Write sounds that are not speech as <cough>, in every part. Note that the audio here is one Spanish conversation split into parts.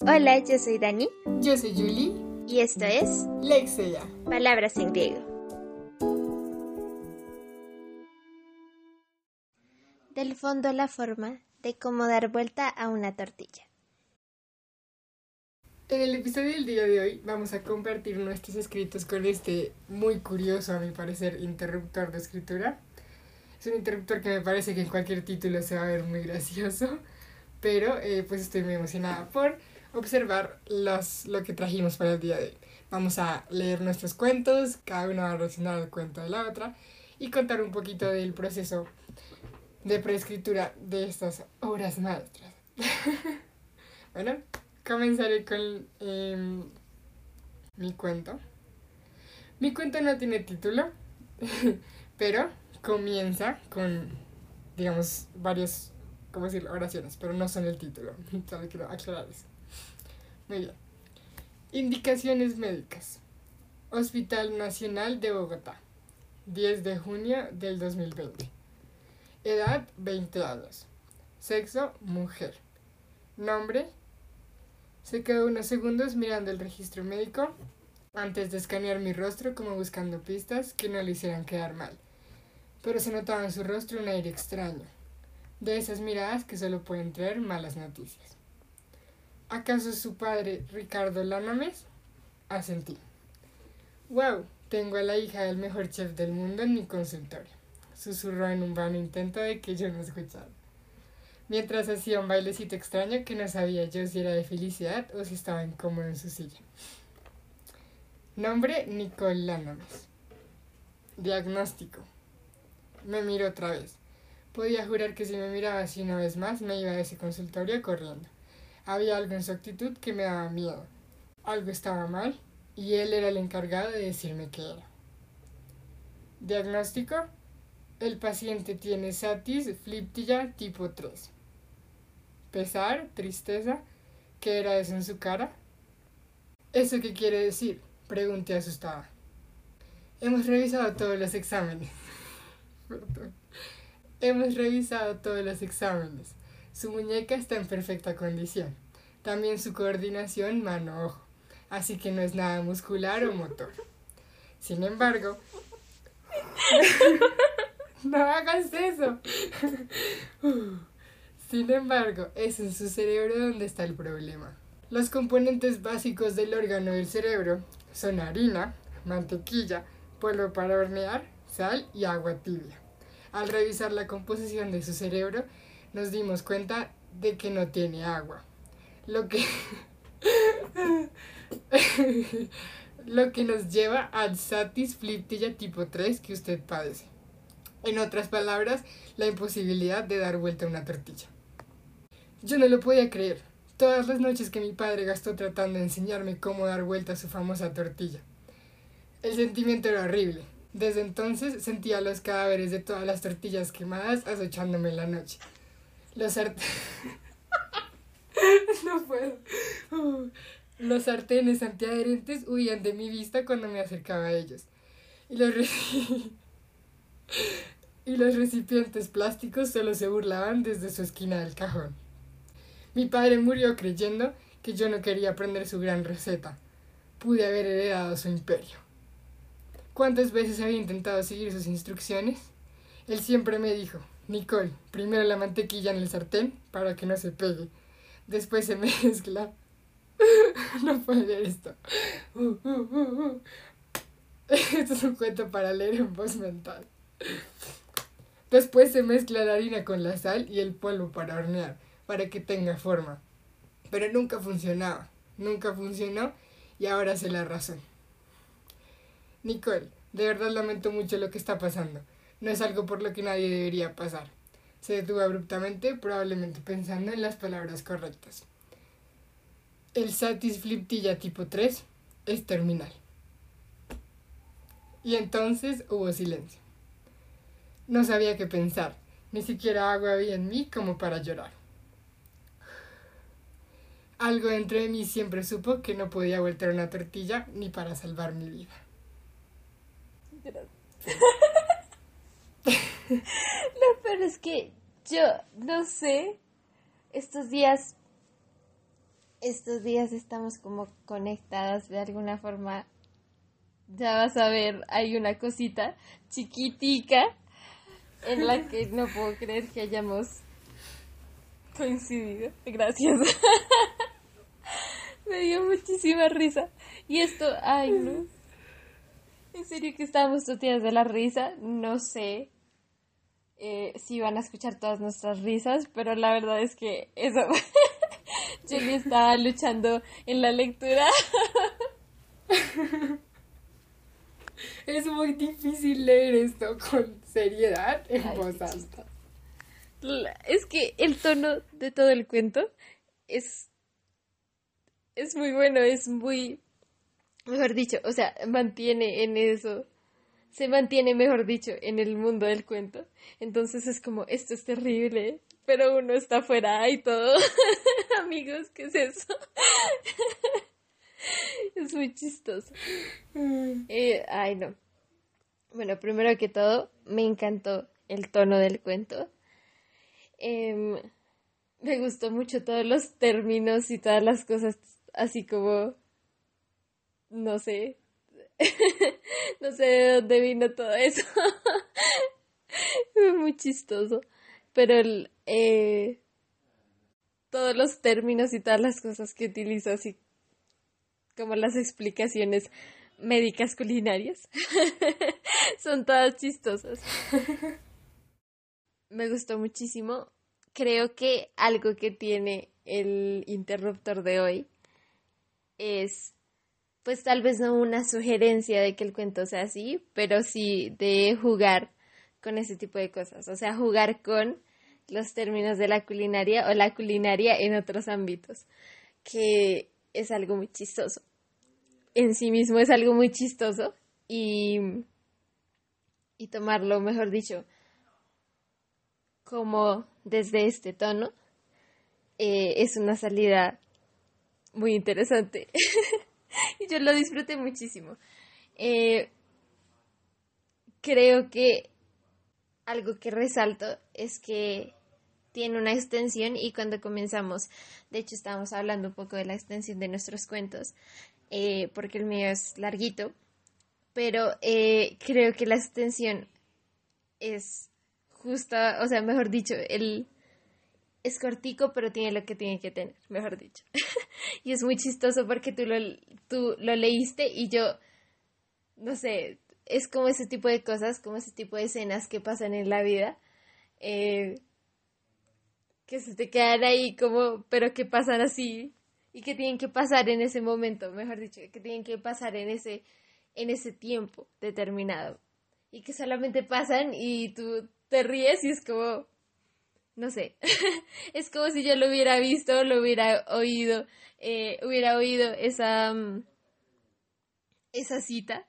Hola, yo soy Dani. Yo soy Julie. Y esto es Lexia. Palabras en griego. Del fondo la forma de cómo dar vuelta a una tortilla. En el episodio del día de hoy vamos a compartir nuestros escritos con este muy curioso, a mi parecer, interruptor de escritura. Es un interruptor que me parece que en cualquier título se va a ver muy gracioso, <laughs> pero eh, pues estoy muy emocionada por observar los, lo que trajimos para el día de hoy. Vamos a leer nuestros cuentos, cada uno va a reaccionar al cuento de la otra y contar un poquito del proceso de preescritura de estas obras maestras. <laughs> bueno, comenzaré con em, mi cuento. Mi cuento no tiene título, <laughs> pero comienza con, digamos, varias, ¿cómo decirlo?, oraciones, pero no son el título. <laughs> Solo quiero aclarar eso. Bien. Indicaciones médicas. Hospital Nacional de Bogotá. 10 de junio del 2020. Edad 20 años. Sexo mujer. Nombre. Se quedó unos segundos mirando el registro médico antes de escanear mi rostro como buscando pistas que no le hicieran quedar mal. Pero se notaba en su rostro un aire extraño, de esas miradas que solo pueden traer malas noticias. ¿Acaso su padre, Ricardo Lanames? Asentí. ¡Wow! Tengo a la hija del mejor chef del mundo en mi consultorio. Susurró en un vano intento de que yo no escuchara. Mientras hacía un bailecito extraño que no sabía yo si era de felicidad o si estaba incómodo en su silla. Nombre Nicole Lanames. Diagnóstico. Me miró otra vez. Podía jurar que si me miraba así una vez más me iba a ese consultorio corriendo. Había algo en su actitud que me daba miedo. Algo estaba mal y él era el encargado de decirme qué era. Diagnóstico. El paciente tiene satis fliptilla tipo 3. Pesar, tristeza. ¿Qué era eso en su cara? ¿Eso qué quiere decir? Pregunté asustada. Hemos revisado todos los exámenes. <laughs> Hemos revisado todos los exámenes. Su muñeca está en perfecta condición. También su coordinación mano-ojo. Así que no es nada muscular o motor. Sin embargo... <laughs> no hagas eso. Sin embargo, es en su cerebro donde está el problema. Los componentes básicos del órgano del cerebro son harina, mantequilla, polvo para hornear, sal y agua tibia. Al revisar la composición de su cerebro, nos dimos cuenta de que no tiene agua. Lo que, <laughs> lo que nos lleva al satis fliptilla tipo 3 que usted padece. En otras palabras, la imposibilidad de dar vuelta a una tortilla. Yo no lo podía creer. Todas las noches que mi padre gastó tratando de enseñarme cómo dar vuelta a su famosa tortilla. El sentimiento era horrible. Desde entonces sentía los cadáveres de todas las tortillas quemadas acechándome en la noche. Los sartenes... <laughs> no puedo. Los sartenes antiadherentes huían de mi vista cuando me acercaba a ellos. Y los, <laughs> y los recipientes plásticos solo se burlaban desde su esquina del cajón. Mi padre murió creyendo que yo no quería aprender su gran receta. Pude haber heredado su imperio. ¿Cuántas veces había intentado seguir sus instrucciones? Él siempre me dijo, Nicole, primero la mantequilla en el sartén para que no se pegue. Después se <laughs> mezcla. no puede ver esto. <laughs> Esto es un cuento para leer en voz mental. Después se mezcla la harina con la sal y el polvo para hornear, para que tenga forma. Pero nunca funcionaba. Nunca funcionó y ahora sé la razón. Nicole, de verdad lamento mucho lo que está pasando. No es algo por lo que nadie debería pasar. Se detuvo abruptamente, probablemente pensando en las palabras correctas. El satis fliptilla tipo 3 es terminal. Y entonces hubo silencio. No sabía qué pensar, ni siquiera agua había en mí como para llorar. Algo dentro de mí siempre supo que no podía voltear una tortilla ni para salvar mi vida. <laughs> <laughs> Lo peor es que yo no sé, estos días estos días estamos como conectadas de alguna forma. Ya vas a ver, hay una cosita chiquitica en la que no puedo creer que hayamos coincidido. Gracias. <laughs> Me dio muchísima risa. Y esto, ay no. En serio que estábamos toteadas de la risa. No sé eh, si van a escuchar todas nuestras risas, pero la verdad es que eso. <laughs> Jenny estaba luchando en la lectura. <laughs> Es muy difícil leer esto con seriedad en voz alta. Es que el tono de todo el cuento es es muy bueno, es muy mejor dicho, o sea, mantiene en eso se mantiene, mejor dicho, en el mundo del cuento. Entonces es como, esto es terrible, pero uno está fuera y todo. <laughs> Amigos, ¿qué es eso? <laughs> es muy chistoso. Eh, ay, no. Bueno, primero que todo, me encantó el tono del cuento. Em, me gustó mucho todos los términos y todas las cosas así como, no sé, <laughs> no sé de dónde vino todo eso. <laughs> muy chistoso. Pero el, eh, todos los términos y todas las cosas que utilizo, así como las explicaciones médicas culinarias, <laughs> son todas chistosas. Me gustó muchísimo. Creo que algo que tiene el interruptor de hoy es pues tal vez no una sugerencia de que el cuento sea así, pero sí de jugar con ese tipo de cosas, o sea, jugar con los términos de la culinaria o la culinaria en otros ámbitos, que es algo muy chistoso. En sí mismo es algo muy chistoso y, y tomarlo, mejor dicho, como desde este tono, eh, es una salida muy interesante. <laughs> <laughs> y yo lo disfruté muchísimo. Eh, creo que algo que resalto es que tiene una extensión y cuando comenzamos, de hecho estábamos hablando un poco de la extensión de nuestros cuentos, eh, porque el mío es larguito, pero eh, creo que la extensión es justa, o sea, mejor dicho, el es cortico, pero tiene lo que tiene que tener, mejor dicho. <laughs> y es muy chistoso porque tú lo, tú lo leíste y yo, no sé, es como ese tipo de cosas, como ese tipo de escenas que pasan en la vida, eh, que se te quedan ahí como, pero que pasan así y que tienen que pasar en ese momento, mejor dicho, que tienen que pasar en ese, en ese tiempo determinado y que solamente pasan y tú te ríes y es como, no sé, <laughs> es como si yo lo hubiera visto, lo hubiera oído, eh, hubiera oído esa, mm, esa cita,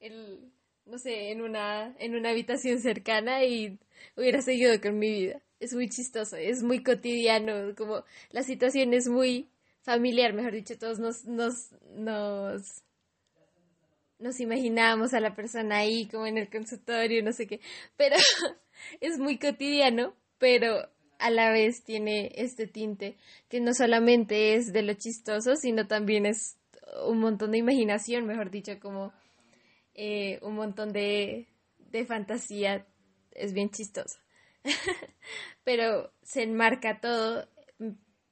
el, no sé, en una, en una habitación cercana y hubiera seguido con mi vida. Es muy chistoso, es muy cotidiano, como la situación es muy familiar, mejor dicho, todos nos, nos, nos, nos imaginamos a la persona ahí como en el consultorio, no sé qué, pero <laughs> es muy cotidiano pero a la vez tiene este tinte que no solamente es de lo chistoso, sino también es un montón de imaginación, mejor dicho, como eh, un montón de, de fantasía. Es bien chistoso. <laughs> pero se enmarca todo,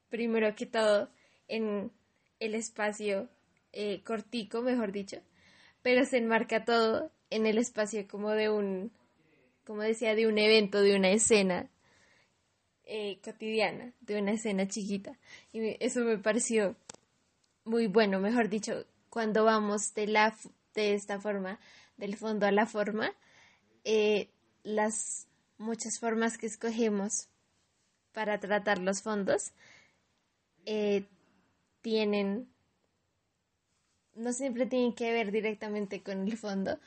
primero que todo, en el espacio eh, cortico, mejor dicho, pero se enmarca todo en el espacio como de un, como decía, de un evento, de una escena eh, cotidiana de una escena chiquita. Y eso me pareció muy bueno, mejor dicho, cuando vamos de, la, de esta forma, del fondo a la forma, eh, las muchas formas que escogemos para tratar los fondos eh, tienen, no siempre tienen que ver directamente con el fondo,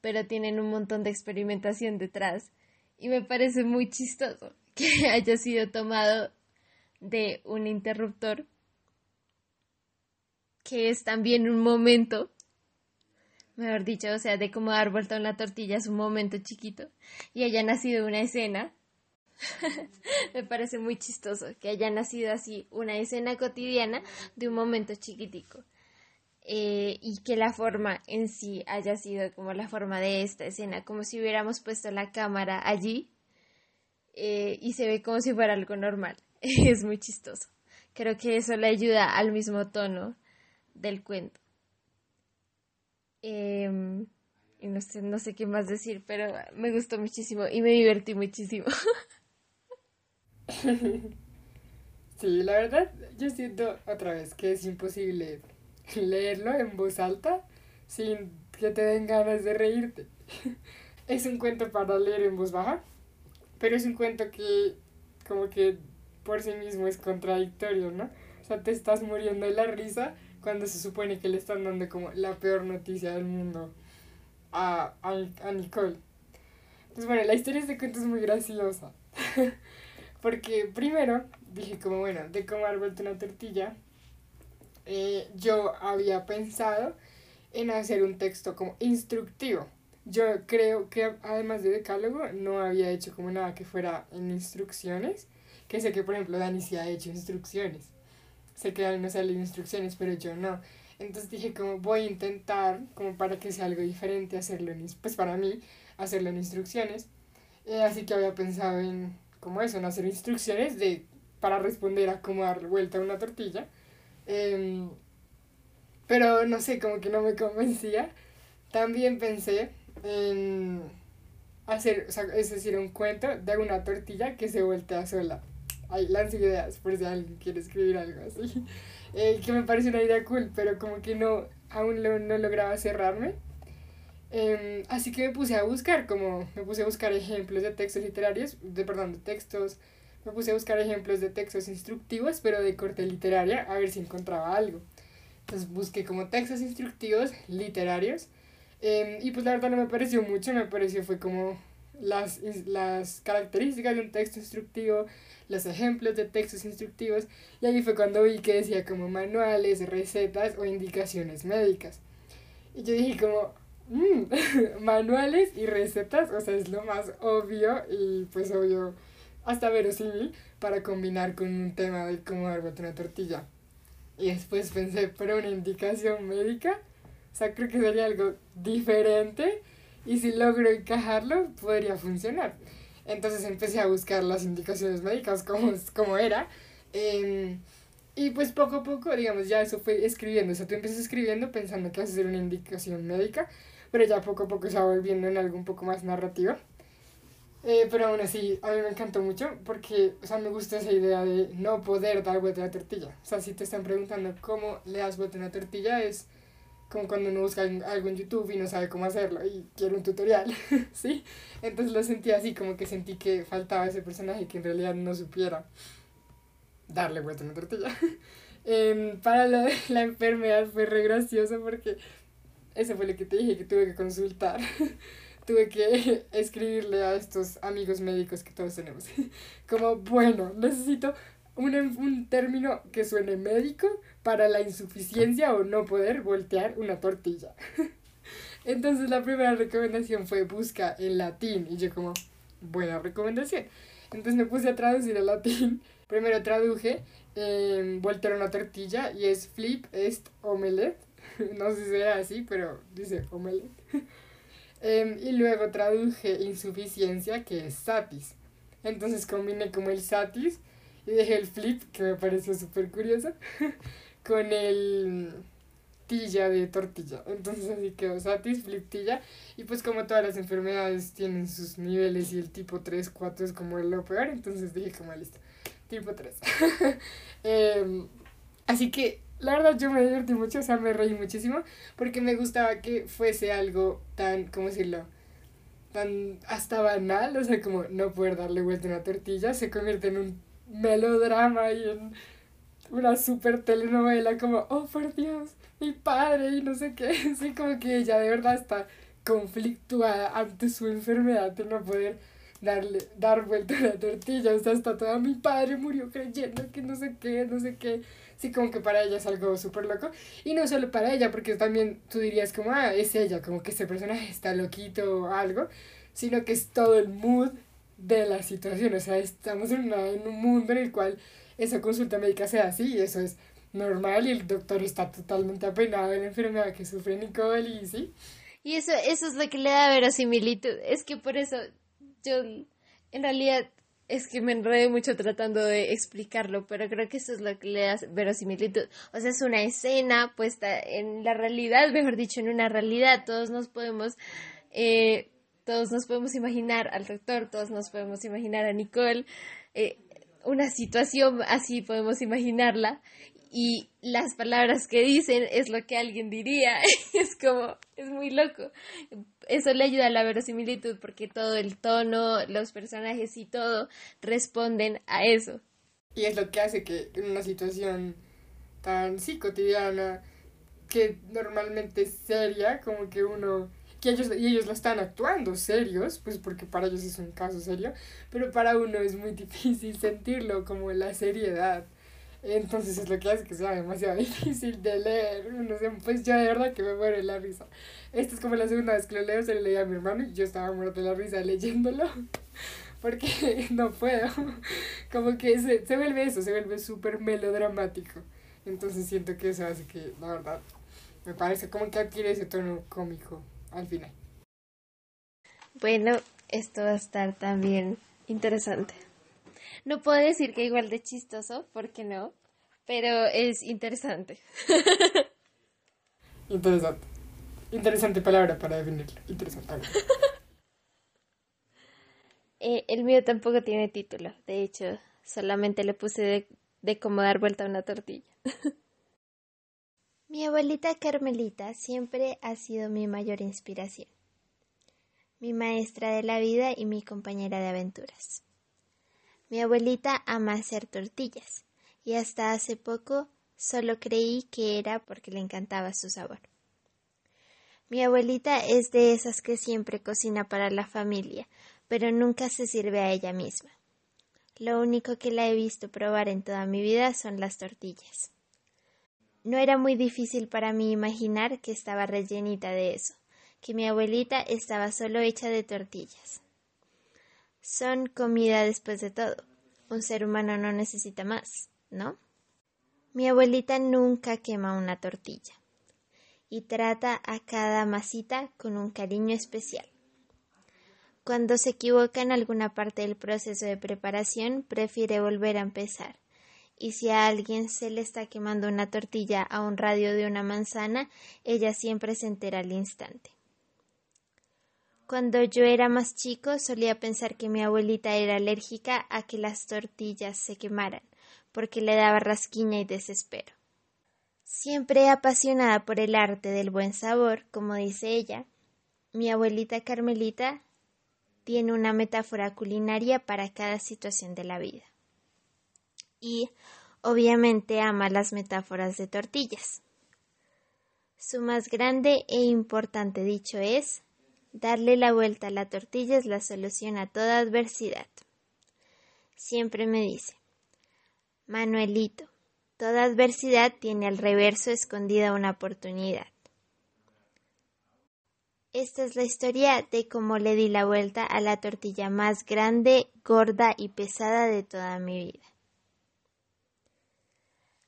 pero tienen un montón de experimentación detrás y me parece muy chistoso <laughs> que haya sido tomado de un interruptor, que es también un momento, mejor dicho, o sea, de cómo dar vuelta a una tortilla es un momento chiquito, y haya nacido una escena <laughs> Me parece muy chistoso que haya nacido así una escena cotidiana de un momento chiquitico. Eh, y que la forma en sí haya sido como la forma de esta escena, como si hubiéramos puesto la cámara allí eh, y se ve como si fuera algo normal. <laughs> es muy chistoso. Creo que eso le ayuda al mismo tono del cuento. Em, y no sé, no sé qué más decir, pero me gustó muchísimo y me divertí muchísimo. <laughs> Sí, la verdad, yo siento otra vez que es imposible leerlo en voz alta sin que te den ganas de reírte. <laughs> Es un cuento para leer en voz baja, pero es un cuento que como que por sí mismo es contradictorio, ¿no? O sea, te estás muriendo de la risa cuando se supone que le están dando como la peor noticia del mundo a, a, a Nicole. Entonces, bueno, la historia de este cuento es muy graciosa. <laughs> Porque primero dije como, bueno, de cómo haber vuelto una tortilla, eh, yo había pensado en hacer un texto como instructivo. Yo creo que además de decálogo no había hecho como nada que fuera en instrucciones, que sé que por ejemplo Dani sí ha hecho instrucciones. Sé que Dani no sale instrucciones, pero yo no. Entonces dije como voy a intentar, como para que sea algo diferente, hacerlo en, pues para mí, hacerlo en instrucciones. Eh, así que había pensado en como eso, en hacer instrucciones de, para responder a cómo dar vuelta a una tortilla. Em, pero no sé, como que no me convencía. También pensé en hacer, o sea, es decir, un cuento de una tortilla que se voltea sola. Ahí lanzo ideas por si alguien quiere escribir algo así. <laughs> Eh, que me parece una idea cool, pero como que no, aún lo, no lograba cerrarme. Em, así que me puse a buscar, como me puse a buscar ejemplos de textos literarios, de, perdón, de textos, me puse a buscar ejemplos de textos instructivos, pero de corte literaria, a ver si encontraba algo. Entonces busqué como textos instructivos literarios, em, y pues la verdad no me pareció mucho, me pareció fue como las, las características de un texto instructivo, los ejemplos de textos instructivos, y ahí fue cuando vi que decía como manuales, recetas o indicaciones médicas. Y yo dije como, Mm, <laughs> manuales y recetas, o sea, es lo más obvio y pues obvio hasta verosímil para combinar con un tema de cómo dar una tortilla. Y después pensé, pero una indicación médica, o sea, creo que sería algo diferente y si logro encajarlo, podría funcionar. Entonces empecé a buscar las indicaciones médicas como, <laughs> como era. Em, y pues poco a poco, digamos, ya eso fue escribiendo. O sea, tú empiezas escribiendo pensando que vas a hacer una indicación médica pero ya poco a poco se va volviendo en algo un poco más narrativo. Eh, pero aún así, a mí me encantó mucho porque, o sea, me gusta esa idea de no poder dar vuelta a la tortilla. O sea, si te están preguntando cómo le das vuelta a una tortilla, es como cuando uno busca algo en YouTube y no sabe cómo hacerlo y quiere un tutorial, <laughs> ¿sí? Entonces lo sentí así, como que sentí que faltaba ese personaje que en realidad no supiera darle vuelta a una tortilla. <laughs> eh, para la, la enfermedad fue re gracioso porque eso fue lo que te dije que tuve que consultar. <laughs> tuve que escribirle a estos amigos médicos que todos tenemos. Como, bueno, necesito un, un término que suene médico para la insuficiencia o no poder voltear una tortilla. <laughs> Entonces la primera recomendación fue busca en latín y yo como, buena recomendación. Entonces me puse a traducir al latín. <laughs> Primero traduje eh, voltear una tortilla y es flip est omelette <laughs> no sé si era así, pero dice omelette. Em, y luego traduje insuficiencia, que es satis. Entonces combiné como el satis y dejé el flip, que me pareció súper curioso, <laughs> con el tilla de tortilla. Entonces así quedó satis, flip, tilla. Y pues como todas las enfermedades tienen sus niveles y el tipo 3, 4 es como lo peor, entonces dije como listo, tipo 3. <laughs> Em, así que la verdad yo me divertí mucho, o sea, me reí muchísimo porque me gustaba que fuese algo tan, ¿cómo decirlo? Tan hasta banal, o sea, como no poder darle vuelta a una tortilla se convierte en un melodrama y en una super telenovela como, oh por Dios, mi padre y no sé qué, <laughs> así como que ella de verdad está conflictuada ante su enfermedad de no poder darle, dar vuelta a la tortilla, o sea, está toda mi padre murió creyendo que no sé qué, no sé qué, sí, como que para ella es algo súper loco, y no solo para ella, porque también tú dirías como, ah, es ella, como que ese personaje está loquito o algo, sino que es todo el mood de la situación. O sea, estamos en, en un mundo en el cual esa consulta médica sea así y eso es normal y el doctor está totalmente apenado de la enfermedad que sufre Nicole y sí. Y eso, eso es lo que le da verosimilitud. Es que por eso yo en realidad es que me enredé mucho tratando de explicarlo, pero creo que eso es lo que le da verosimilitud. O sea, es una escena puesta en la realidad, mejor dicho, en una realidad. Todos nos podemos, eh, todos nos podemos imaginar al doctor, todos nos podemos imaginar a Nicole. Eh, una situación así podemos imaginarla y las palabras que dicen es lo que alguien diría. <laughs> es como, es muy loco. Eso le ayuda a la verosimilitud porque todo el tono, los personajes y todo responden a eso. Y es lo que hace que en una situación tan, sí, cotidiana, que normalmente es seria, como que uno que ellos, y ellos lo están actuando serios, pues porque para ellos es un caso serio, pero para uno es muy <laughs> difícil sentirlo como la seriedad. Entonces es lo que hace que sea demasiado <laughs> difícil de leer. No sé, pues yo de verdad que me muero de la risa. Esta es como la segunda vez que lo leo, se lo leí a mi hermano y yo estaba muerto de la risa leyéndolo. <laughs> Porque no puedo. Como que se, se vuelve eso, se vuelve súper melodramático. Entonces siento que eso hace que, la verdad, me parece como que adquiere ese tono cómico al final. Bueno, esto va a estar también interesante. No puedo decir que igual de chistoso, porque no, pero es interesante. <laughs> interesante. Interesante palabra para definirlo. Interesante. <laughs> eh, el mío tampoco tiene título. De hecho, solamente le puse de, de cómo dar vuelta a una tortilla. <laughs> mi abuelita Carmelita siempre ha sido mi mayor inspiración. Mi maestra de la vida y mi compañera de aventuras. Mi abuelita ama hacer tortillas y hasta hace poco solo creí que era porque le encantaba su sabor. Mi abuelita es de esas que siempre cocina para la familia, pero nunca se sirve a ella misma. Lo único que la he visto probar en toda mi vida son las tortillas. No era muy difícil para mí imaginar que estaba rellenita de eso, que mi abuelita estaba solo hecha de tortillas. Son comida después de todo. Un ser humano no necesita más, ¿no? Mi abuelita nunca quema una tortilla y trata a cada masita con un cariño especial. Cuando se equivoca en alguna parte del proceso de preparación, prefiere volver a empezar. Y si a alguien se le está quemando una tortilla a un radio de una manzana, ella siempre se entera al instante. Cuando yo era más chico solía pensar que mi abuelita era alérgica a que las tortillas se quemaran, porque le daba rasquiña y desespero. Siempre apasionada por el arte del buen sabor, como dice ella, mi abuelita Carmelita tiene una metáfora culinaria para cada situación de la vida. Y obviamente ama las metáforas de tortillas. Su más grande e importante dicho es Darle la vuelta a la tortilla es la solución a toda adversidad. Siempre me dice, Manuelito, toda adversidad tiene al reverso escondida una oportunidad. Esta es la historia de cómo le di la vuelta a la tortilla más grande, gorda y pesada de toda mi vida.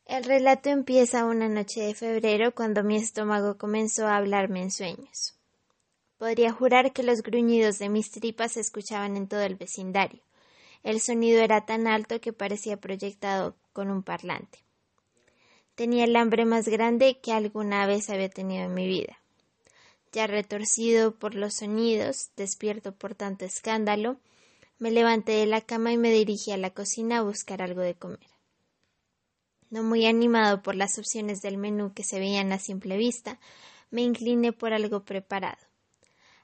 El relato empieza una noche de febrero cuando mi estómago comenzó a hablarme en sueños. Podría jurar que los gruñidos de mis tripas se escuchaban en todo el vecindario. El sonido era tan alto que parecía proyectado con un parlante. Tenía el hambre más grande que alguna vez había tenido en mi vida. Ya retorcido por los sonidos, despierto por tanto escándalo, me levanté de la cama y me dirigí a la cocina a buscar algo de comer. No muy animado por las opciones del menú que se veían a simple vista, me incliné por algo preparado.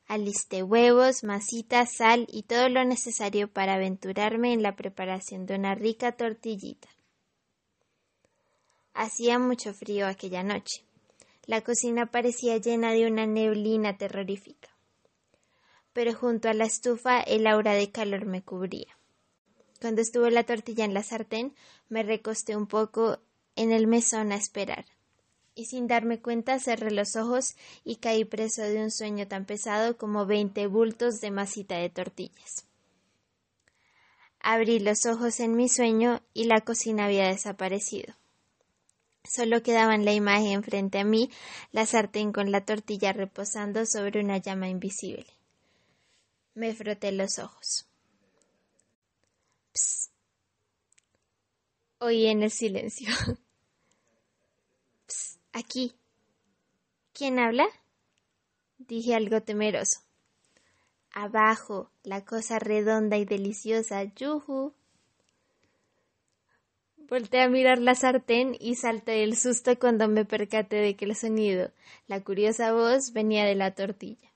Alisté huevos, masita, sal y todo lo necesario para aventurarme en la preparación de una rica tortillita. Hacía mucho frío aquella noche. La cocina parecía llena de una neblina terrorífica. Pero junto a la estufa el aura de calor me cubría. Cuando estuvo la tortilla en la sartén, me recosté un poco en el mesón a esperar y sin darme cuenta cerré los ojos y caí preso de un sueño tan pesado como veinte bultos de masita de tortillas. Abrí los ojos en mi sueño y la cocina había desaparecido. Solo quedaban la imagen frente a mí, la sartén con la tortilla reposando sobre una llama invisible. Me froté los ojos. Psst. Oí en el silencio. Psst, aquí. ¿Quién habla? Dije algo temeroso. Abajo, la cosa redonda y deliciosa, yuju. Volté a mirar la sartén y salté del susto cuando me percaté de que el sonido, la curiosa voz, venía de la tortilla.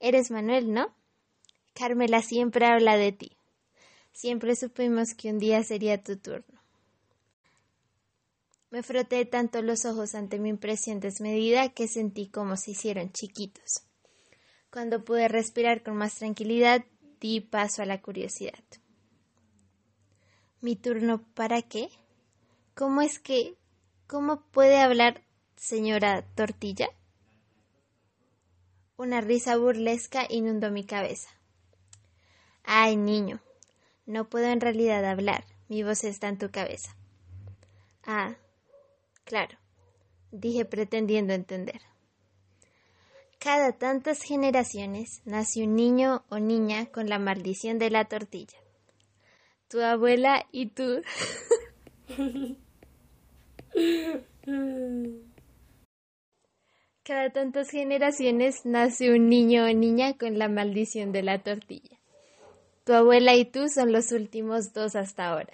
Eres Manuel, ¿no? Carmela siempre habla de ti. Siempre supimos que un día sería tu turno. Me froté tanto los ojos ante mi impresión desmedida que sentí como se hicieron chiquitos. Cuando pude respirar con más tranquilidad, di paso a la curiosidad. ¿Mi turno para qué? ¿Cómo es que... ¿Cómo puede hablar señora Tortilla? Una risa burlesca inundó mi cabeza. Ay, niño, no puedo en realidad hablar. Mi voz está en tu cabeza. Ah, claro, dije pretendiendo entender. Cada tantas generaciones nace un niño o niña con la maldición de la tortilla tu abuela y tú. <laughs> Cada tantas generaciones nace un niño o niña con la maldición de la tortilla. Tu abuela y tú son los últimos dos hasta ahora.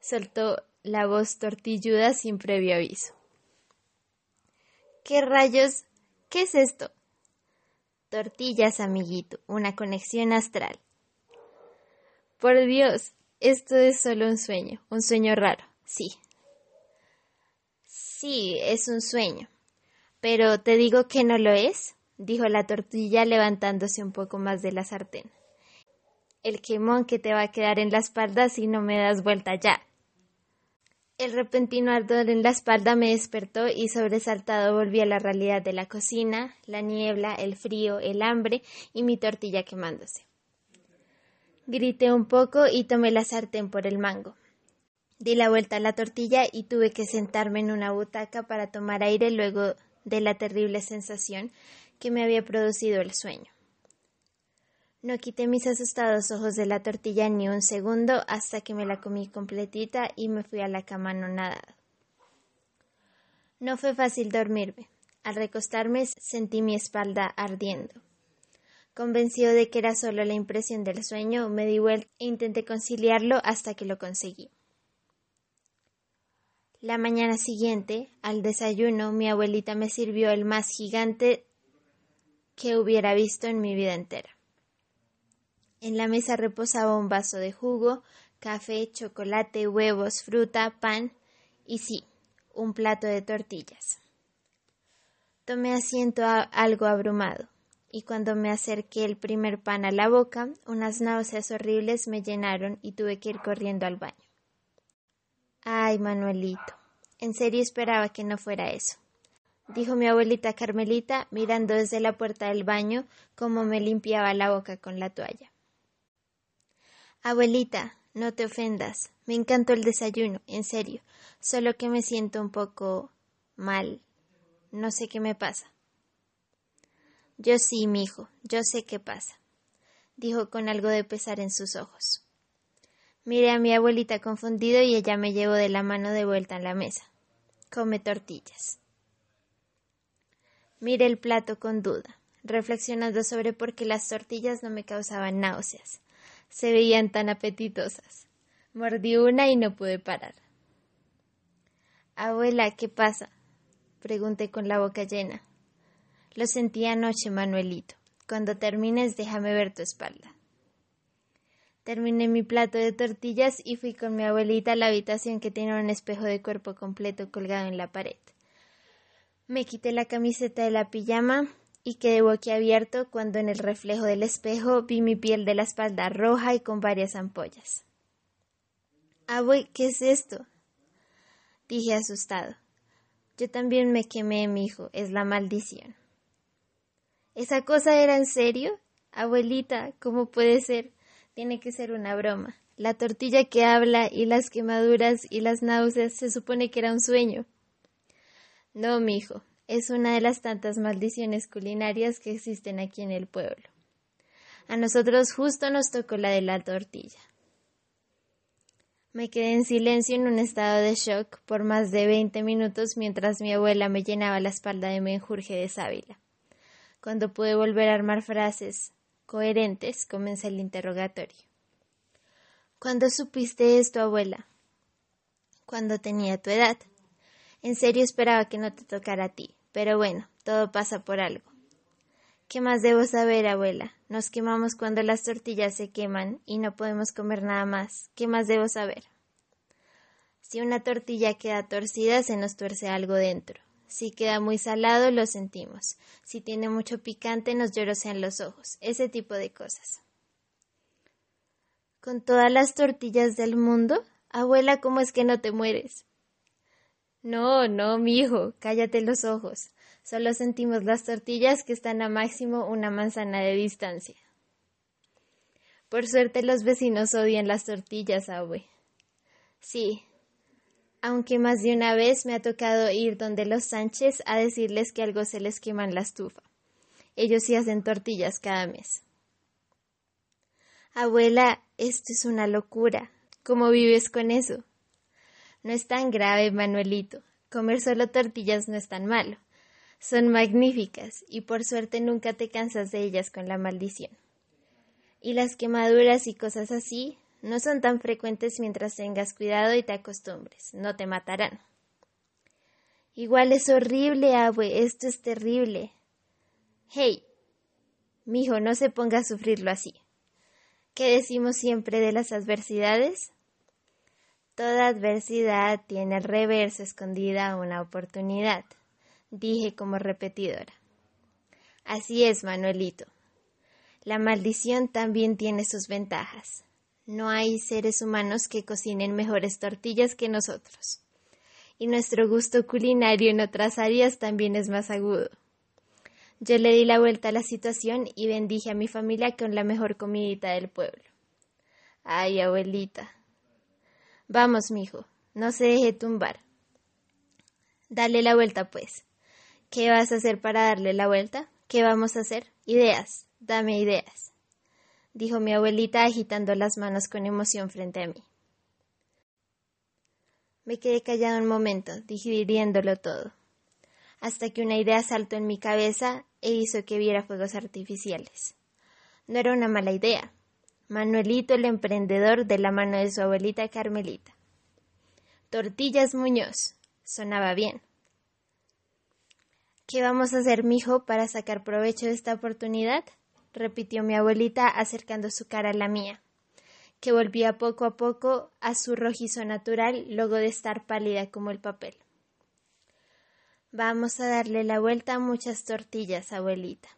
Soltó la voz tortilluda sin previo aviso. ¿Qué rayos? ¿Qué es esto? Tortillas, amiguito, una conexión astral. Por Dios, esto es solo un sueño, un sueño raro, sí. Sí, es un sueño. Pero te digo que no lo es, dijo la tortilla levantándose un poco más de la sartén. El quemón que te va a quedar en la espalda si no me das vuelta ya. El repentino ardor en la espalda me despertó y sobresaltado volví a la realidad de la cocina, la niebla, el frío, el hambre y mi tortilla quemándose. Grité un poco y tomé la sartén por el mango. Di la vuelta a la tortilla y tuve que sentarme en una butaca para tomar aire luego de la terrible sensación que me había producido el sueño. No quité mis asustados ojos de la tortilla ni un segundo hasta que me la comí completita y me fui a la cama anonadada. No fue fácil dormirme. Al recostarme sentí mi espalda ardiendo. Convencido de que era solo la impresión del sueño, me di vuelta e intenté conciliarlo hasta que lo conseguí. La mañana siguiente, al desayuno, mi abuelita me sirvió el más gigante que hubiera visto en mi vida entera. En la mesa reposaba un vaso de jugo, café, chocolate, huevos, fruta, pan y sí, un plato de tortillas. Tomé asiento algo abrumado y cuando me acerqué el primer pan a la boca, unas náuseas horribles me llenaron y tuve que ir corriendo al baño. Ay, Manuelito, en serio esperaba que no fuera eso, dijo mi abuelita Carmelita, mirando desde la puerta del baño cómo me limpiaba la boca con la toalla. Abuelita, no te ofendas, me encantó el desayuno, en serio, solo que me siento un poco mal. No sé qué me pasa. Yo sí, mi hijo, yo sé qué pasa, dijo con algo de pesar en sus ojos. Miré a mi abuelita confundido y ella me llevó de la mano de vuelta a la mesa. Come tortillas. Miré el plato con duda, reflexionando sobre por qué las tortillas no me causaban náuseas. Se veían tan apetitosas. Mordí una y no pude parar. Abuela, ¿qué pasa? pregunté con la boca llena. Lo sentí anoche, Manuelito. Cuando termines, déjame ver tu espalda. Terminé mi plato de tortillas y fui con mi abuelita a la habitación que tiene un espejo de cuerpo completo colgado en la pared. Me quité la camiseta de la pijama y quedé boquiabierto cuando en el reflejo del espejo vi mi piel de la espalda roja y con varias ampollas. Abue, ¿qué es esto? dije asustado. Yo también me quemé, mi hijo, es la maldición. ¿Esa cosa era en serio? Abuelita, ¿cómo puede ser? tiene que ser una broma. La tortilla que habla y las quemaduras y las náuseas se supone que era un sueño. No, mi hijo, es una de las tantas maldiciones culinarias que existen aquí en el pueblo. A nosotros justo nos tocó la de la tortilla. Me quedé en silencio en un estado de shock por más de veinte minutos mientras mi abuela me llenaba la espalda de menjurje de sábila. Cuando pude volver a armar frases coherentes, comencé el interrogatorio. ¿Cuándo supiste esto, abuela? Cuando tenía tu edad. En serio esperaba que no te tocara a ti, pero bueno, todo pasa por algo. ¿Qué más debo saber, abuela? Nos quemamos cuando las tortillas se queman y no podemos comer nada más. ¿Qué más debo saber? Si una tortilla queda torcida, se nos tuerce algo dentro. Si queda muy salado, lo sentimos. Si tiene mucho picante, nos llorosean los ojos. Ese tipo de cosas. ¿Con todas las tortillas del mundo? Abuela, ¿cómo es que no te mueres? No, no, mi hijo, cállate los ojos. Solo sentimos las tortillas que están a máximo una manzana de distancia. Por suerte los vecinos odian las tortillas, abue. Sí, aunque más de una vez me ha tocado ir donde los Sánchez a decirles que algo se les quema en la estufa. Ellos sí hacen tortillas cada mes. Abuela, esto es una locura. ¿Cómo vives con eso? No es tan grave, Manuelito. Comer solo tortillas no es tan malo. Son magníficas y por suerte nunca te cansas de ellas con la maldición. Y las quemaduras y cosas así no son tan frecuentes mientras tengas cuidado y te acostumbres. No te matarán. Igual es horrible, abue. Esto es terrible. Hey, mijo, no se ponga a sufrirlo así. ¿Qué decimos siempre de las adversidades? Toda adversidad tiene al reverso escondida una oportunidad, dije como repetidora. Así es, Manuelito. La maldición también tiene sus ventajas. No hay seres humanos que cocinen mejores tortillas que nosotros. Y nuestro gusto culinario en otras áreas también es más agudo. Yo le di la vuelta a la situación y bendije a mi familia con la mejor comidita del pueblo. Ay, abuelita. Vamos, mijo, no se deje tumbar. Dale la vuelta, pues. ¿Qué vas a hacer para darle la vuelta? ¿Qué vamos a hacer? Ideas. Dame ideas dijo mi abuelita agitando las manos con emoción frente a mí. Me quedé callado un momento, digiriéndolo todo, hasta que una idea saltó en mi cabeza e hizo que viera fuegos artificiales. No era una mala idea. Manuelito el emprendedor de la mano de su abuelita Carmelita. Tortillas Muñoz. Sonaba bien. ¿Qué vamos a hacer, mijo, para sacar provecho de esta oportunidad? repitió mi abuelita acercando su cara a la mía, que volvía poco a poco a su rojizo natural luego de estar pálida como el papel. Vamos a darle la vuelta a muchas tortillas, abuelita,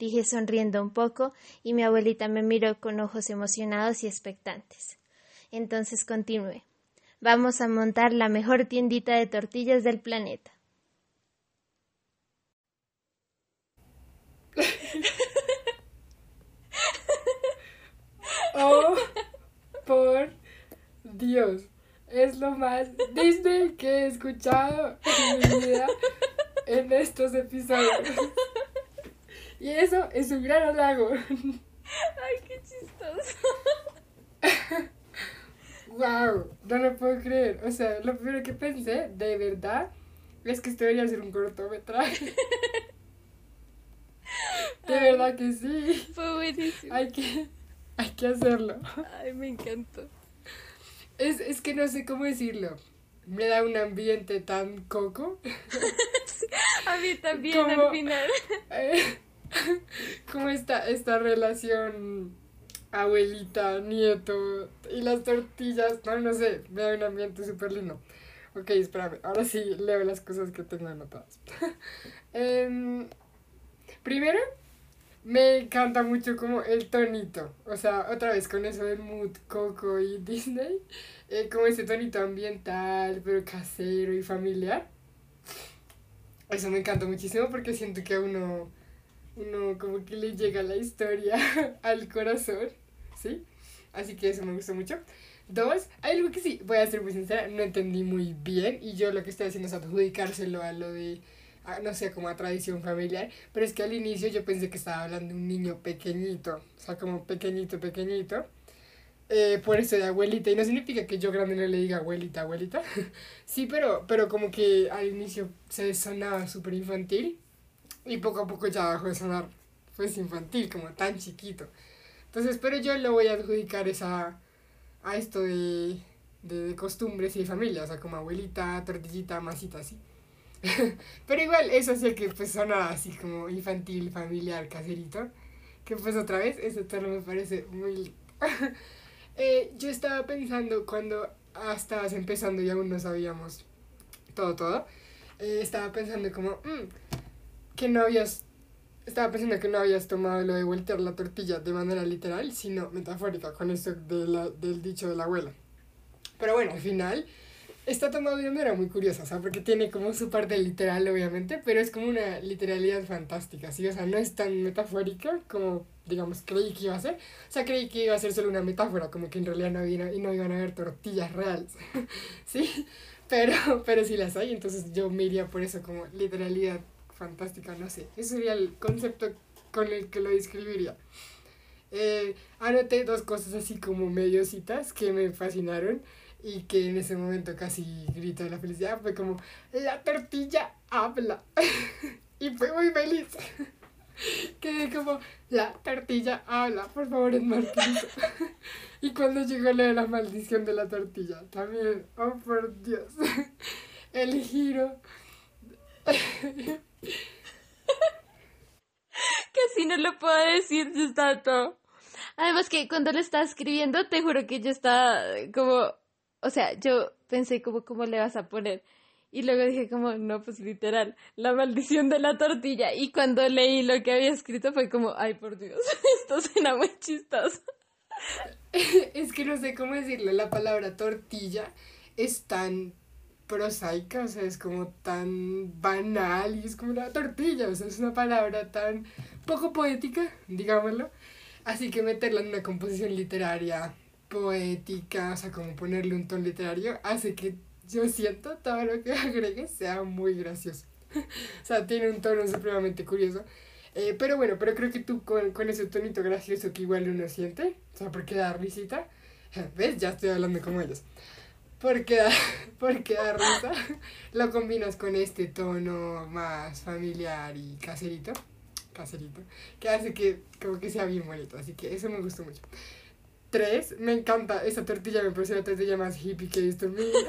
dije sonriendo un poco, y mi abuelita me miró con ojos emocionados y expectantes. Entonces continué. Vamos a montar la mejor tiendita de tortillas del planeta. <laughs> Oh, por Dios. Es lo más Disney que he escuchado en mi vida en estos episodios. Y eso es un gran halago. Ay, qué chistoso. Wow, no lo puedo creer. O sea, lo primero que pensé, de verdad, es que esto debería ser un cortometraje. De verdad que sí. Fue buenísimo. Hay que hay que hacerlo. Ay, me encantó. Es, es que no sé cómo decirlo. Me da un ambiente tan coco. <laughs> A mí también al final. Eh, <laughs> como esta, esta relación abuelita, nieto y las tortillas, no, no sé, me da un ambiente súper lindo. Ok, espérame, ahora sí leo las cosas que tengo anotadas. <laughs> Em, primero, me encanta mucho como el tonito. O sea, otra vez con eso del mood Coco y <laughs> Disney. Eh, como ese tonito ambiental, pero casero y familiar. Eso me encanta muchísimo porque siento que uno, uno como que le llega la historia <laughs> al corazón, ¿sí? Así que eso me gustó mucho. Dos, hay algo que sí, voy a ser muy sincera, no entendí muy bien y yo lo que estoy haciendo es adjudicárselo a lo de, no sé, como a tradición familiar, pero es que al inicio yo pensé que estaba hablando de un niño pequeñito, o sea, como pequeñito, pequeñito. Eh, por eso de abuelita, y no significa que yo grande no le diga abuelita, abuelita. <laughs> sí, pero, pero como que al inicio se sonaba súper infantil y poco a poco ya dejó de sonar pues infantil, como tan chiquito. Entonces, pero yo le voy a adjudicar esa a esto de, de, costumbres y de familia, o sea, como abuelita, tortillita, masita, así. <laughs> Pero igual, eso hacía que pues sonara así como infantil, familiar, caserito. Que pues otra vez, eso no me parece muy... <laughs> eh, yo estaba pensando cuando estabas empezando y aún no sabíamos todo, todo. Eh, estaba pensando como, mm, que no habías estaba pensando que no habías tomado lo de voltear la tortilla de manera literal, sino metafórica, con esto de la, del dicho de la abuela. Pero bueno, al final está tomado de manera muy curiosa, o sea, porque tiene como su parte literal, obviamente, pero es como una literalidad fantástica, ¿sí? O sea, no es tan metafórica como, digamos, creí que iba a ser. O sea, creí que iba a ser solo una metáfora, como que en realidad no, había, y no iban a haber tortillas reales, <laughs> ¿sí? Pero, pero sí las hay, entonces yo me iría por eso como literalidad fantástica, no sé. Ese sería el concepto con el que lo describiría. Eh, anoté dos cosas así como mediositas que me fascinaron y que en ese momento casi grito de la felicidad. Fue como, la tortilla habla. <laughs> y fue muy feliz. <laughs> que como, la tortilla habla, por favor, enmarquito. <laughs> y cuando llegó lo de la maldición de la tortilla, también, oh por Dios, el giro. <laughs> Casi no lo puedo decir, ya está. Además que cuando le estaba escribiendo, te juro que yo estaba como, o sea, yo pensé como, ¿cómo le vas a poner? Y luego dije como, no, pues literal, la maldición de la tortilla. Y cuando leí lo que había escrito fue como, ay, por Dios, <laughs> esto suena muy chistoso. <laughs> es que no sé cómo decirlo, la palabra tortilla es tan prosaica, o sea, es como tan banal y es como una tortilla, o sea, es una palabra tan poco poética, digámoslo. Así que meterla en una composición literaria poética, o sea, como ponerle un tono literario, hace que yo siento todo lo que <laughs> agregue sea muy gracioso. <laughs> o sea, tiene un tono supremamente curioso. Eh, pero bueno, pero creo que tú con, con ese tonito gracioso que igual uno siente, o sea, porque da risita, <laughs> ¿ves? Ya estoy hablando como ellos porque da, <laughs> porque da risa, lo combinas con este tono más familiar y caserito, caserito, que hace que como que sea bien bonito, así que eso me gustó mucho. Tres, me encanta, esa tortilla me parece la tortilla más hippie que he visto en mi vida.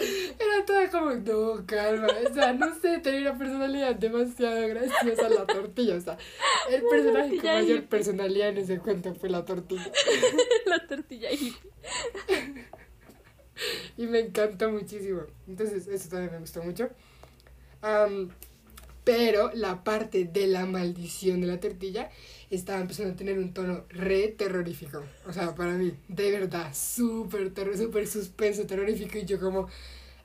Era toda como, no, calma, o sea, no sé, tenía una personalidad demasiado graciosa la tortilla, o sea, el personaje con mayor personalidad en ese cuento fue la tortilla. <laughs> la tortilla hippie. y me encantó muchísimo, entonces eso también me gustó mucho. Pero la parte de la maldición de la tortilla estaba empezando a tener un tono re terrorífico. O sea, para mí, de verdad, súper terror, súper suspenso, terrorífico. Y yo como,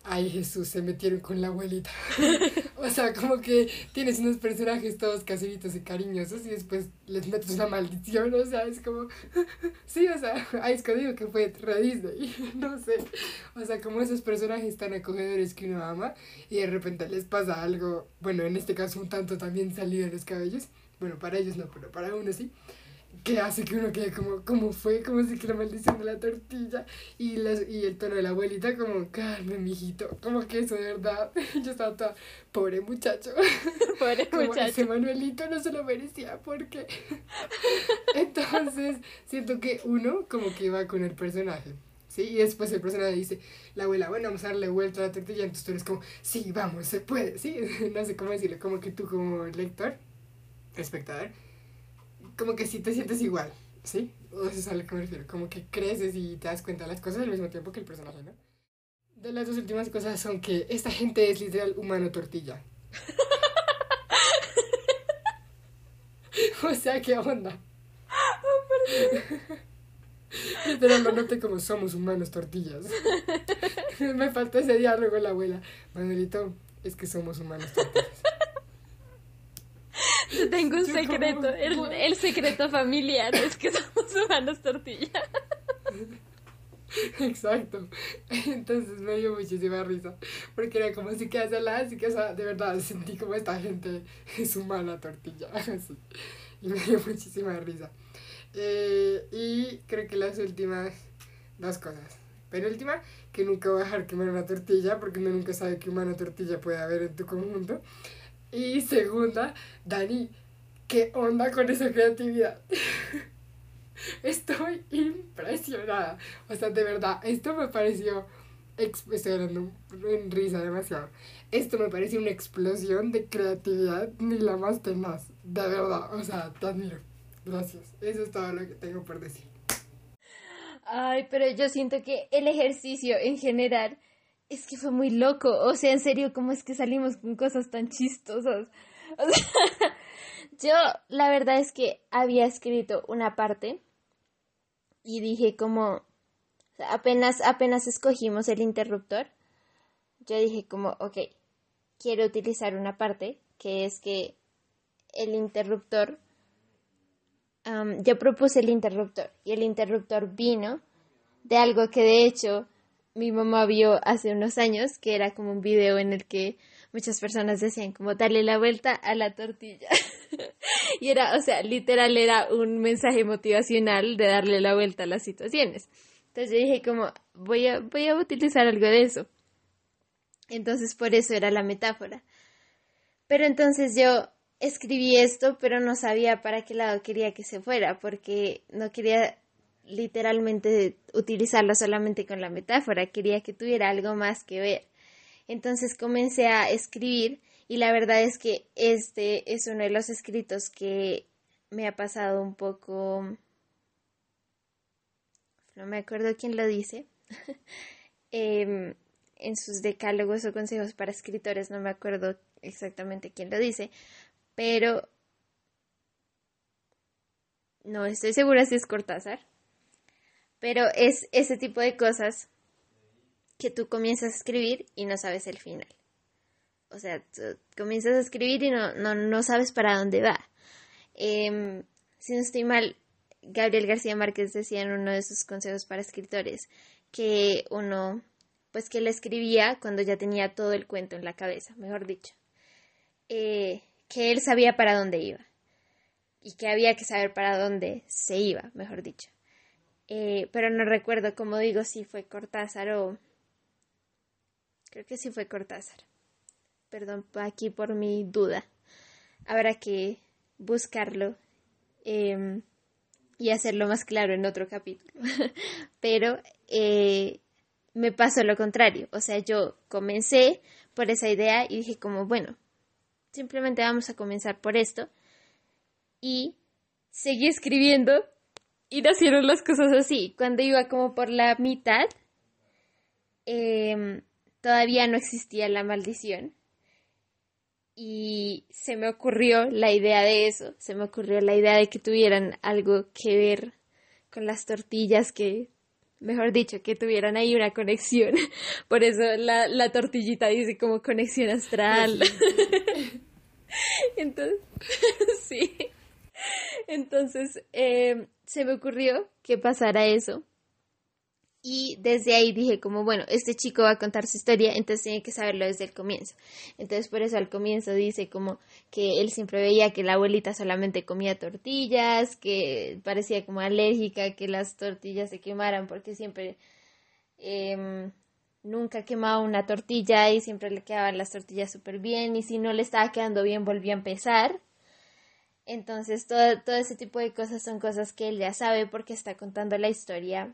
ay Jesús, se metieron con la abuelita. <laughs> o sea, como que tienes unos personajes todos caseritos y cariñosos y después les metes una maldición, o sea, es como, <laughs> sí, o sea, <laughs> ay, es que digo que fue re Disney, <laughs> no sé, o sea, como esos personajes tan acogedores que uno ama y de repente les pasa algo, bueno, en este caso un tanto también salido de los cabellos, bueno, para ellos no, pero para uno sí que hace que uno quede como, como fue, como si que la maldición de la tortilla y, las, y el tono de la abuelita como, calme, mijito, como que eso de verdad, <laughs> yo estaba toda, pobre muchacho, <laughs> pobre <laughs> muchacho, ese Manuelito no se lo merecía, porque, entonces, siento que uno como que va con el personaje, ¿sí? Y después el personaje dice, la abuela, bueno, vamos a darle vuelta a la tortilla, entonces tú eres como, sí, vamos, se puede, ¿sí? no sé cómo decirlo, como que tú como lector, espectador, como que sí te sientes igual, ¿sí? O eso es a lo que me refiero, como que creces y te das cuenta de las cosas al mismo tiempo que el personaje, ¿no? De las dos últimas cosas son que esta gente es literal humano tortilla. <laughs> o sea, ¿qué onda? Pero <laughs> lo noté como somos humanos tortillas. <laughs> Me falta ese diálogo la abuela. Manuelito, es que somos humanos tortillas. <laughs> tengo un secreto, el, secreto familiar <laughs> es que somos humanos tortilla. <laughs> Exacto. Entonces me dio muchísima risa. Porque era como si quedas al así que, de verdad sentí como esta gente es humana tortilla. Así. Y me dio muchísima risa. Eh, y creo que las últimas dos cosas. Penúltima, que nunca voy a dejar quemar una tortilla porque uno nunca sabe qué humana tortilla puede haber en tu conjunto. Y segunda, Dani, ¿qué onda con esa creatividad? <laughs> Estoy impresionada. O sea, de verdad, esto me pareció. Estoy hablando en risa demasiado. Esto me pareció una explosión de creatividad, ni la más tenaz. De verdad, o sea, te admiro. Gracias. Eso es todo lo que tengo por decir. Ay, pero yo siento que el ejercicio en general es que fue muy loco. O sea, en serio, ¿cómo es que salimos con cosas tan chistosas? <laughs> Yo la verdad es que había escrito una parte y dije como apenas apenas escogimos el interruptor, yo dije como, ok, quiero utilizar una parte que es que el interruptor, yo propuse el interruptor y el interruptor vino de algo que de hecho mi mamá vio hace unos años, que era como un video en el que muchas personas decían como darle la vuelta a la tortilla. <laughs> y era, o sea, literal era un mensaje motivacional de darle la vuelta a las situaciones. Entonces yo dije como voy a, voy a utilizar algo de eso. Entonces por eso era la metáfora. Pero entonces yo escribí esto, pero no sabía para qué lado quería que se fuera, porque no quería literalmente utilizarlo solamente con la metáfora, quería que tuviera algo más que ver. Entonces comencé a escribir y la verdad es que este es uno de los escritos que me ha pasado un poco... No me acuerdo quién lo dice. <laughs> Em, en sus decálogos o consejos para escritores, no me acuerdo exactamente quién lo dice, pero no estoy segura si es Cortázar, pero es ese tipo de cosas que tú comienzas a escribir y no sabes el final. O sea, comienzas a escribir y no, no, sabes para dónde va. Em, si no estoy mal, Gabriel García Márquez decía en uno de sus consejos para escritores que uno, pues que le escribía cuando ya tenía todo el cuento en la cabeza, mejor dicho. Eh, que él sabía para dónde iba y que había que saber para dónde se iba, mejor dicho. Eh, pero no recuerdo, como digo, si fue Cortázar o Creo que sí fue Cortázar. Perdón aquí por mi duda. Habrá que buscarlo em, y hacerlo más claro en otro capítulo. <laughs> Pero eh, me pasó lo contrario. O sea, yo comencé por esa idea y dije como, bueno, simplemente vamos a comenzar por esto. Y seguí escribiendo y nacieron las cosas así. Cuando iba como por la mitad, eh, todavía no existía la maldición. Y se me ocurrió la idea de eso, se me ocurrió la idea de que tuvieran algo que ver con las tortillas que, mejor dicho, que tuvieran ahí una conexión. <laughs> Por eso la, la tortillita dice como conexión astral. <laughs> Entonces, <laughs> sí. <laughs> Entonces, eh, se me ocurrió que pasara eso y desde ahí dije como, bueno, este chico va a contar su historia, entonces tiene que saberlo desde el comienzo. Entonces por eso al comienzo dice como que él siempre veía que la abuelita solamente comía tortillas, que parecía como alérgica, que las tortillas se quemaran porque siempre em, nunca quemaba una tortilla y siempre le quedaban las tortillas súper bien y si no le estaba quedando bien volvía a empezar. Entonces todo, todo ese tipo de cosas son cosas que él ya sabe porque está contando la historia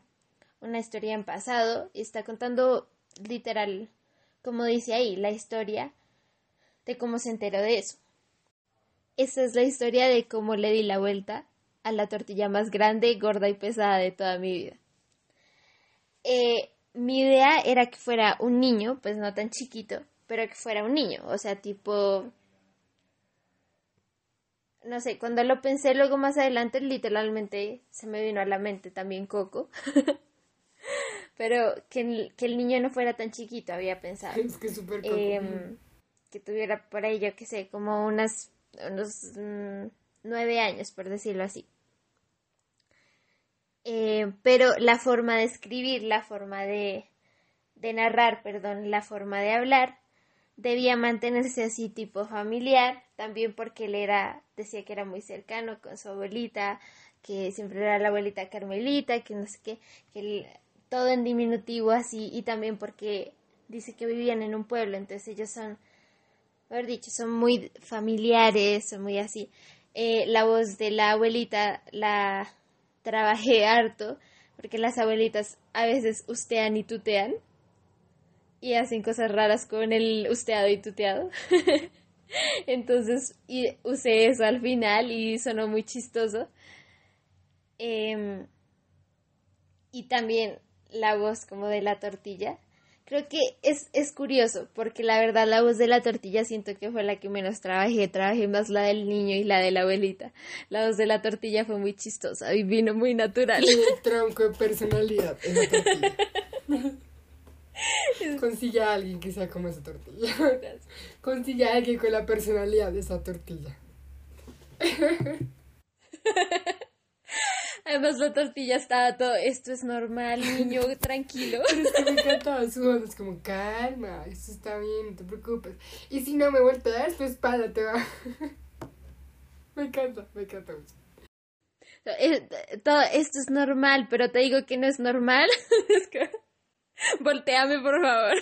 una historia en pasado y está contando literal, como dice ahí, la historia de cómo se enteró de eso. Esa es la historia de cómo le di la vuelta a la tortilla más grande, gorda y pesada de toda mi vida. Eh, mi idea era que fuera un niño, pues no tan chiquito, pero que fuera un niño, o sea, tipo... No sé, cuando lo pensé luego más adelante, literalmente se me vino a la mente también Coco. <laughs> Pero que el, que el niño no fuera tan chiquito, había pensado. <laughs> Es que súper eh, Que tuviera por ahí, yo qué sé, como unas unos mm, nueve años, por decirlo así. Eh, pero la forma de escribir, la forma de, de narrar, perdón, la forma de hablar, debía mantenerse así tipo familiar, también porque él era, decía que era muy cercano con su abuelita, que siempre era la abuelita Carmelita, que no sé qué, que todo en diminutivo así, y también porque dice que vivían en un pueblo, entonces ellos son, haber dicho, son muy familiares, son muy así. Eh, la voz de la abuelita la trabajé harto, porque las abuelitas a veces ustean y tutean y hacen cosas raras con el usteado y tuteado. <laughs> Entonces y usé eso al final y sonó muy chistoso. Em, y también la voz como de la tortilla. Creo que es, es curioso, porque la verdad la voz de la tortilla siento que fue la que menos trabajé, trabajé más la del niño y la de la abuelita. La voz de la tortilla fue muy chistosa y vino muy natural. Tiene <laughs> tronco de personalidad en la tortilla. <laughs> Consigue a alguien que sea como esa tortilla. <laughs> Consigue a alguien con la personalidad de esa tortilla. <laughs> Además la tortilla estaba todo, esto es normal, niño, <laughs> tranquilo. Pero es que me encantaba su voz, es como, calma, esto está bien, no te preocupes. Y si no me volteas, tu espalda te va. me encanta, me encanta mucho. Eh, todo esto es normal, pero te digo que no es normal. <laughs> Volteame, por favor.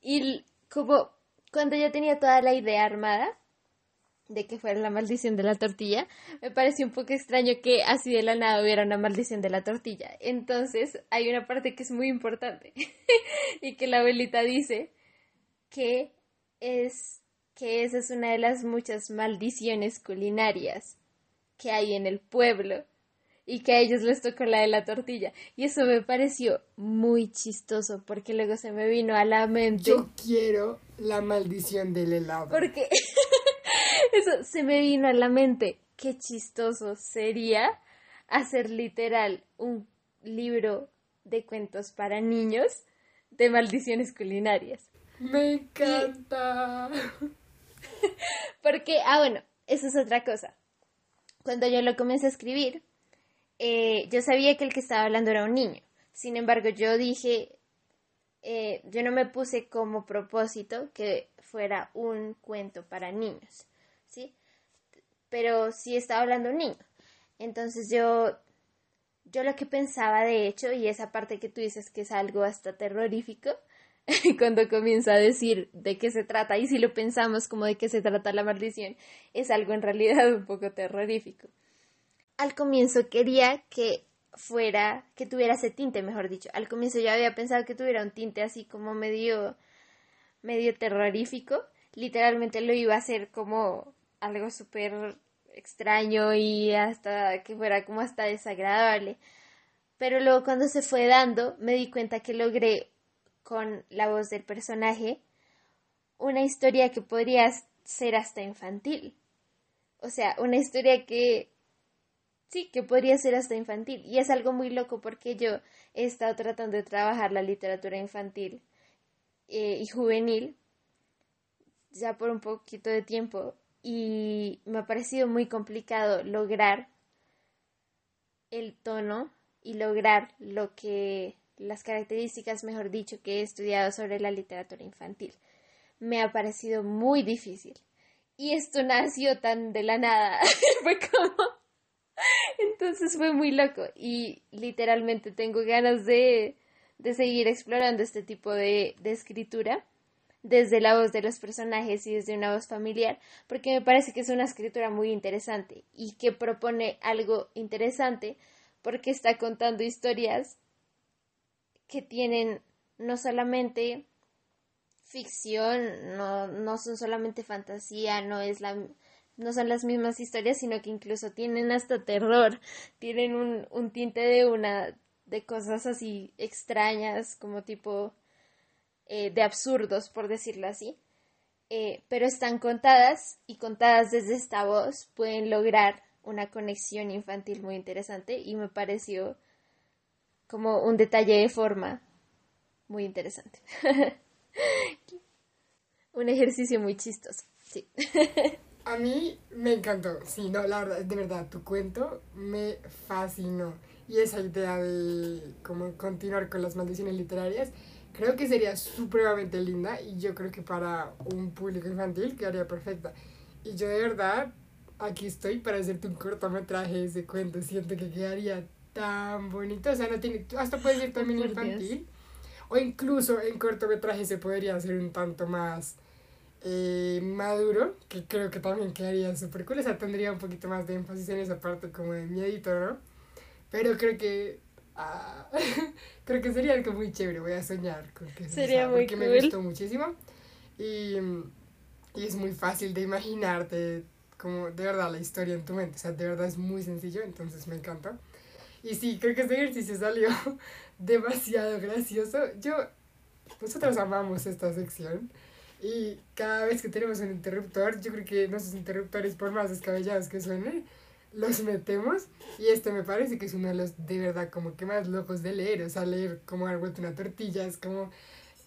y como cuando yo tenía toda la idea armada de que fuera la maldición de la tortilla, me pareció un poco extraño que así de la nada hubiera una maldición de la tortilla. Entonces hay una parte que es muy importante <laughs> y que la abuelita dice que es que esa es una de las muchas maldiciones culinarias que hay en el pueblo y que a ellos les tocó la de la tortilla. Y eso me pareció muy chistoso porque luego se me vino a la mente. Yo quiero la maldición del helado. Porque <laughs> eso se me vino a la mente. Qué chistoso sería hacer literal un libro de cuentos para niños de maldiciones culinarias. Me encanta. <laughs> Porque, ah, bueno, eso es otra cosa. Cuando yo lo comencé a escribir, eh, yo sabía que el que estaba hablando era un niño. Sin embargo, yo dije, eh, yo no me puse como propósito que fuera un cuento para niños, ¿sí? Pero sí estaba hablando un niño. Entonces yo, yo lo que pensaba de hecho, y esa parte que tú dices que es algo hasta terrorífico, <laughs> cuando comienza a decir de qué se trata, y si lo pensamos como de qué se trata la maldición, es algo en realidad un poco terrorífico al comienzo quería que fuera, que tuviera ese tinte, mejor dicho. Al comienzo yo había pensado que tuviera un tinte así como medio, medio terrorífico. Literalmente lo iba a hacer como algo súper extraño y hasta que fuera como hasta desagradable. Pero luego cuando se fue dando, me di cuenta que logré con la voz del personaje una historia que podría ser hasta infantil. O sea, una historia que Sí, que podría ser hasta infantil. Y es algo muy loco porque yo he estado tratando de trabajar la literatura infantil eh, y juvenil ya por un poquito de tiempo y me ha parecido muy complicado lograr el tono y lograr lo que las características, mejor dicho, que he estudiado sobre la literatura infantil. Me ha parecido muy difícil. Y esto nació tan de la nada. <laughs> Fue como entonces fue muy loco y literalmente tengo ganas de, de seguir explorando este tipo de, de escritura desde la voz de los personajes y desde una voz familiar, porque me parece que es una escritura muy interesante y que propone algo interesante porque está contando historias que tienen no solamente ficción, no, no son solamente fantasía, no es la no son las mismas historias, sino que incluso tienen hasta terror, tienen un, un tinte de una de cosas así extrañas, como tipo eh, de absurdos, por decirlo así. Eh, pero están contadas y contadas desde esta voz pueden lograr una conexión infantil muy interesante y me pareció como un detalle de forma muy interesante. <laughs> un ejercicio muy chistoso. Sí. <laughs> A mí me encantó, sí, no, la verdad, de verdad, tu cuento me fascinó. Y esa idea de como continuar con las maldiciones literarias, creo que sería supremamente linda y yo creo que para un público infantil quedaría perfecta. Y yo de verdad, aquí estoy para hacerte un cortometraje de ese cuento, siento que quedaría tan bonito, o sea, no tiene, hasta puede ser también infantil, o incluso en cortometraje se podría hacer un tanto más eh, maduro, que creo que también quedaría súper cool, o sea, tendría un poquito más de énfasis en esa parte como de miedito, ¿no? Pero creo que... ah, <laughs> creo que sería algo muy chévere, voy a soñar con que Sería sea, muy porque me cool. gustó muchísimo y, y es muy fácil de imaginarte como de verdad la historia en tu mente, o sea, de verdad es muy sencillo, entonces me encanta. Y sí, creo que este ejercicio salió <laughs> demasiado gracioso. Yo, nosotros amamos esta sección. Y cada vez que tenemos un interruptor, yo creo que nuestros interruptores, por más descabellados que suenen, los metemos. Y este me parece que es uno de los de verdad como que más locos de leer. O sea, leer como haber vuelto una tortilla es como...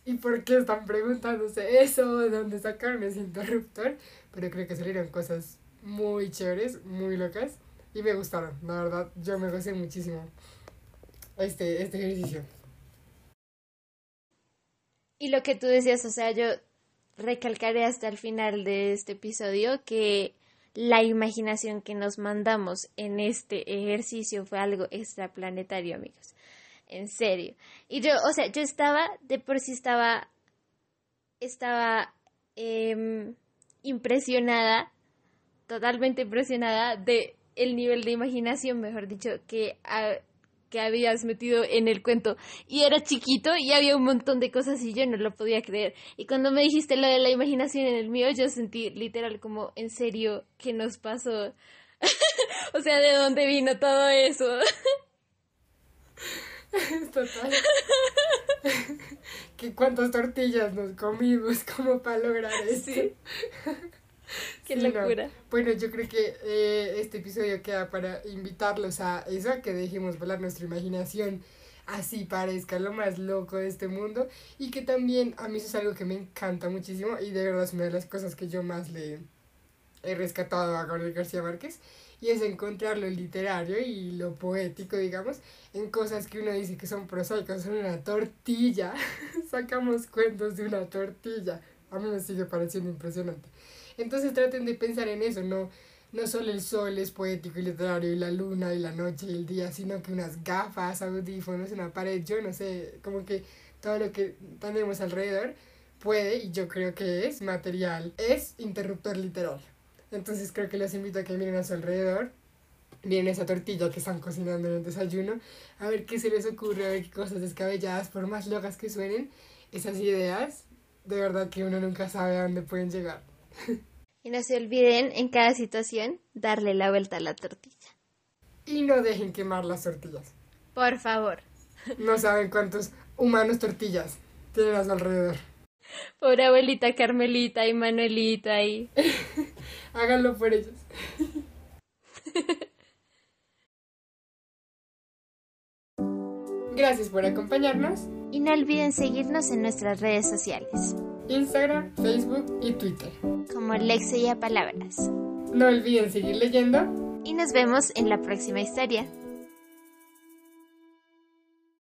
¿Y por qué están preguntándose eso? ¿De dónde sacaron ese interruptor? Pero creo que salieron cosas muy chéveres, muy locas. Y me gustaron, la verdad. Yo me gocé muchísimo este, este ejercicio. Y lo que tú decías, o sea, yo recalcaré hasta el final de este episodio que la imaginación que nos mandamos en este ejercicio fue algo extraplanetario, amigos. En serio. Y yo, o sea, yo estaba, de por sí estaba, estaba em, impresionada, totalmente impresionada de el nivel de imaginación, mejor dicho, que, que habías metido en el cuento. Y era chiquito y había un montón de cosas y yo no lo podía creer. Y cuando me dijiste lo de la imaginación en el mío, yo sentí literal como, en serio, ¿qué nos pasó? <laughs> o sea, ¿de dónde vino todo eso? <laughs> Total. <laughs> que cuántas tortillas nos comimos como para lograr esto. Sí. <laughs> Qué Sí, no. locura. Bueno, yo creo que eh, este episodio queda para invitarlos a eso, a que dejemos volar nuestra imaginación así parezca lo más loco de este mundo y que también a mí eso es algo que me encanta muchísimo y de verdad es una de las cosas que yo más le he rescatado a Gabriel García Márquez y es encontrar lo literario y lo poético, digamos, en cosas que uno dice que son prosaicas, son una tortilla. <laughs> Sacamos cuentos de una tortilla. A mí me sigue pareciendo impresionante. Entonces traten de pensar en eso, no, no solo el sol es poético y literario y la luna y la noche y el día, sino que unas gafas, audífonos, una pared, yo no sé, como que todo lo que tenemos alrededor puede, y yo creo que es material, es interruptor literario. Entonces creo que los invito a que miren a su alrededor, miren esa tortilla que están cocinando en el desayuno, a ver qué se les ocurre, a ver qué cosas descabelladas, por más locas que suenen, esas ideas, de verdad que uno nunca sabe a dónde pueden llegar. <laughs> Y no se olviden en cada situación darle la vuelta a la tortilla. Y no dejen quemar las tortillas. Por favor. <laughs> No saben cuántos humanos tortillas tienen a su alrededor. Pobre abuelita Carmelita y Manuelita y... <laughs> Háganlo por ellos. Gracias por acompañarnos. Y no olviden seguirnos en nuestras redes sociales, Instagram, Facebook y Twitter. como Lexia Palabras. No olviden seguir leyendo Y nos vemos en la próxima historia.